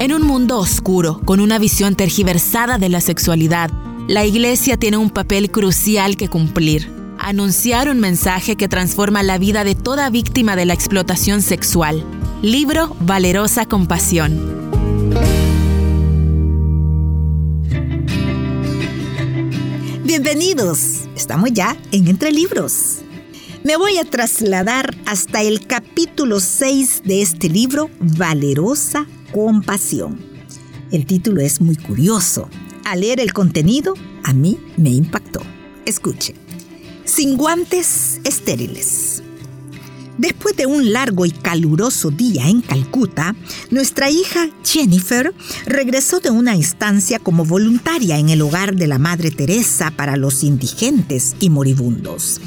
En un mundo oscuro, con una visión tergiversada de la sexualidad, la iglesia tiene un papel crucial que cumplir. Anunciar un mensaje que transforma la vida de toda víctima de la explotación sexual. Libro Valerosa Compasión. Bienvenidos, estamos ya en Entre Libros. Me voy a trasladar hasta el capítulo 6 de este libro, Valerosa compasión. El título es muy curioso. Al leer el contenido, a mí me impactó. Escuche. Sin guantes estériles. Después de un largo y caluroso día en Calcuta, nuestra hija Jennifer regresó de una instancia como voluntaria en el hogar de la Madre Teresa para los indigentes y moribundos.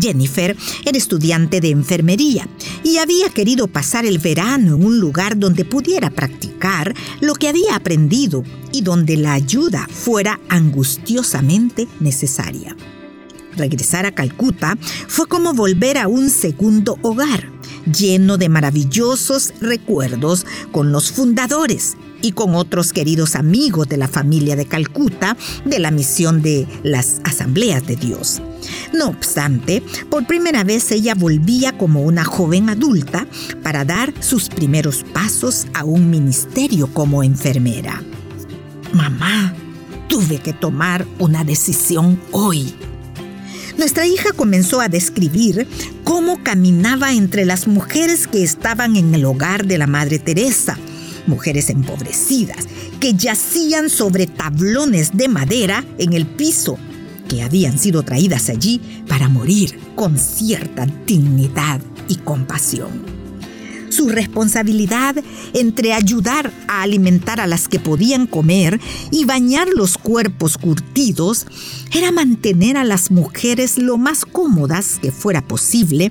Jennifer era estudiante de enfermería y había querido pasar el verano en un lugar donde pudiera practicar lo que había aprendido y donde la ayuda fuera angustiosamente necesaria. Regresar a Calcuta fue como volver a un segundo hogar, lleno de maravillosos recuerdos con los fundadores y con otros queridos amigos de la familia de Calcuta de la misión de las asambleas de Dios. No obstante, por primera vez ella volvía como una joven adulta para dar sus primeros pasos a un ministerio como enfermera. Mamá, tuve que tomar una decisión hoy. Nuestra hija comenzó a describir cómo caminaba entre las mujeres que estaban en el hogar de la Madre Teresa, mujeres empobrecidas, que yacían sobre tablones de madera en el piso que habían sido traídas allí para morir con cierta dignidad y compasión. Su responsabilidad entre ayudar a alimentar a las que podían comer y bañar los cuerpos curtidos era mantener a las mujeres lo más cómodas que fuera posible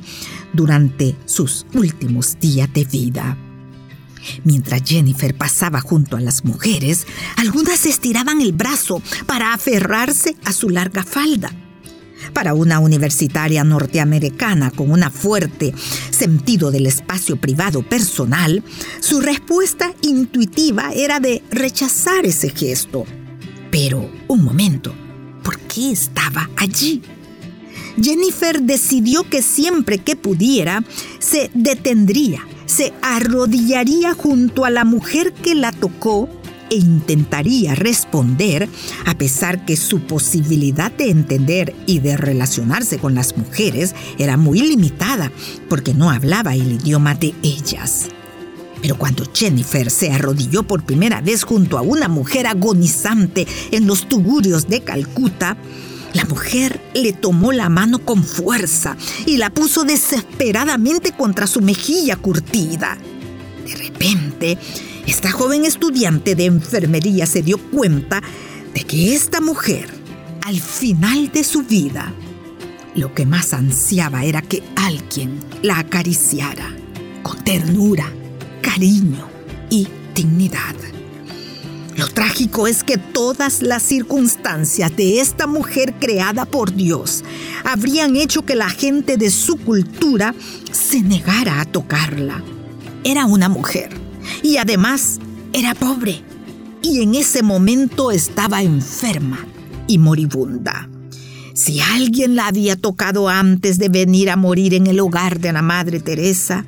durante sus últimos días de vida. Mientras Jennifer pasaba junto a las mujeres, algunas estiraban el brazo para aferrarse a su larga falda. Para una universitaria norteamericana con un fuerte sentido del espacio privado personal, su respuesta intuitiva era de rechazar ese gesto. Pero, un momento, ¿por qué estaba allí? Jennifer decidió que siempre que pudiera, se detendría se arrodillaría junto a la mujer que la tocó e intentaría responder, a pesar que su posibilidad de entender y de relacionarse con las mujeres era muy limitada, porque no hablaba el idioma de ellas. Pero cuando Jennifer se arrodilló por primera vez junto a una mujer agonizante en los tugurios de Calcuta, la mujer le tomó la mano con fuerza y la puso desesperadamente contra su mejilla curtida. De repente, esta joven estudiante de enfermería se dio cuenta de que esta mujer, al final de su vida, lo que más ansiaba era que alguien la acariciara con ternura, cariño y dignidad. Lo trágico es que todas las circunstancias de esta mujer creada por Dios habrían hecho que la gente de su cultura se negara a tocarla. Era una mujer y además era pobre y en ese momento estaba enferma y moribunda. Si alguien la había tocado antes de venir a morir en el hogar de la Madre Teresa,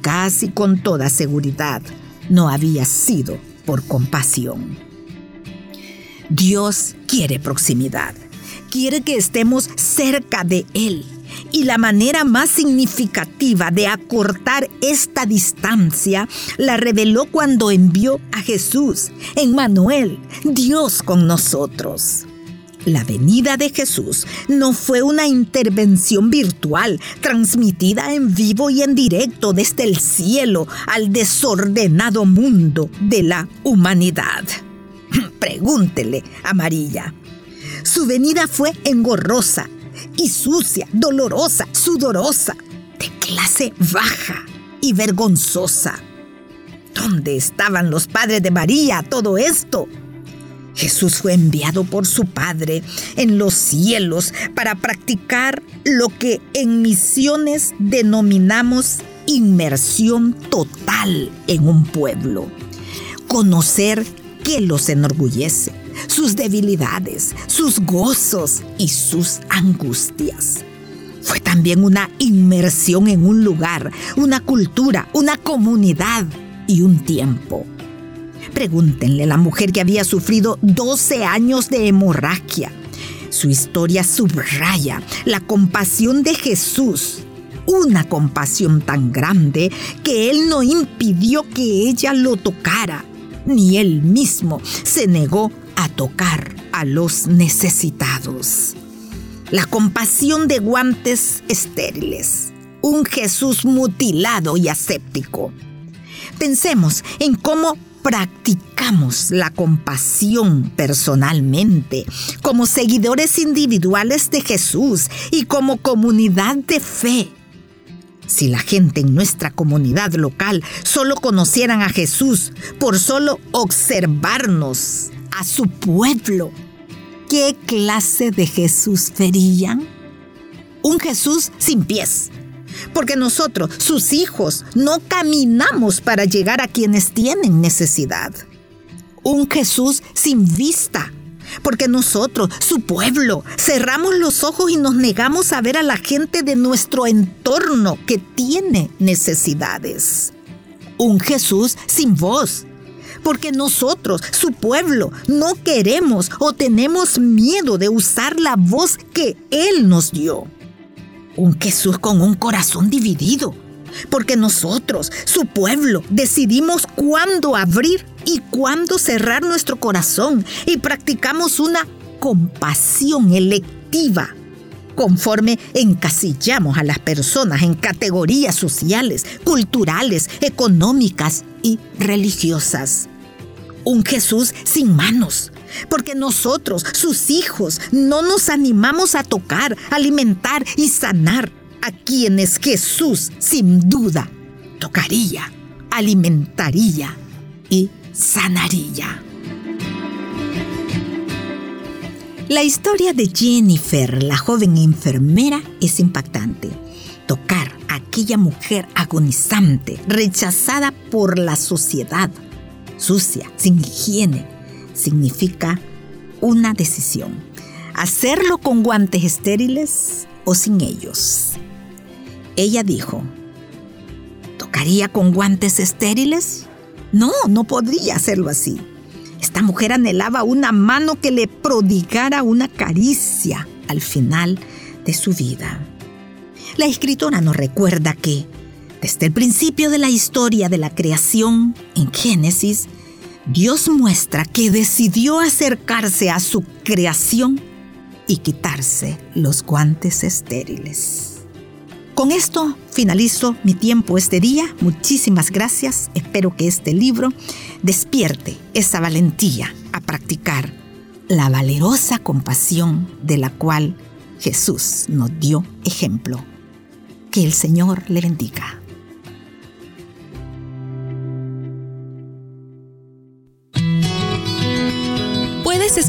casi con toda seguridad no había sido por compasión. Dios quiere proximidad, quiere que estemos cerca de Él. Y la manera más significativa de acortar esta distancia la reveló cuando envió a Jesús, Emmanuel, Dios con nosotros. La venida de Jesús no fue una intervención virtual transmitida en vivo y en directo desde el cielo al desordenado mundo de la humanidad. Pregúntele a María. Su venida fue engorrosa y sucia, dolorosa, sudorosa, de clase baja y vergonzosa. ¿Dónde estaban los padres de María todo esto? Jesús fue enviado por su Padre en los cielos para practicar lo que en misiones denominamos inmersión total en un pueblo. conocer qué los enorgullece, sus debilidades, sus gozos y sus angustias. Fue también una inmersión en un lugar, una cultura, una comunidad y un tiempo. Pregúntenle la mujer que había sufrido 12 años de hemorragia. Su historia subraya la compasión de Jesús, una compasión tan grande que Él no impidió que ella lo tocara, ni Él mismo se negó a tocar a los necesitados. La compasión de guantes estériles, un Jesús mutilado y aséptico. Pensemos en cómo practicamos la compasión personalmente, como seguidores individuales de Jesús y como comunidad de fe. Si la gente en nuestra comunidad local solo conocieran a Jesús por solo observarnos, a su pueblo, ¿qué clase de Jesús verían? Un Jesús sin pies, porque nosotros, sus hijos, no caminamos para llegar a quienes tienen necesidad. Un Jesús sin vista, porque nosotros, su pueblo, cerramos los ojos y nos negamos a ver a la gente de nuestro entorno que tiene necesidades. Un Jesús sin voz, porque nosotros, su pueblo, no queremos o tenemos miedo de usar la voz que Él nos dio un Jesús con un corazón dividido, porque nosotros, su pueblo, decidimos cuándo abrir y cuándo cerrar nuestro corazón y practicamos una compasión electiva conforme encasillamos a las personas en categorías sociales, culturales, económicas y religiosas. Un Jesús sin manos, porque nosotros, sus hijos, no nos animamos a tocar, alimentar y sanar a quienes Jesús sin duda tocaría, alimentaría y sanaría. La historia de Jennifer, la joven enfermera, es impactante. Tocar a aquella mujer agonizante, rechazada por la sociedad, sucia, sin higiene, significa una decisión. Hacerlo con guantes estériles o sin ellos. Ella dijo, ¿tocaría con guantes estériles? No, no podría hacerlo así. Esta mujer anhelaba una mano que le prodigara una caricia al final de su vida. La escritora nos recuerda que, desde el principio de la historia de la creación, en Génesis, Dios muestra que decidió acercarse a su creación y quitarse los guantes estériles. Con esto finalizo mi tiempo este día. Muchísimas gracias. Espero que este libro despierte esa valentía a practicar la valerosa compasión de la cual Jesús nos dio ejemplo. Que el Señor le bendiga.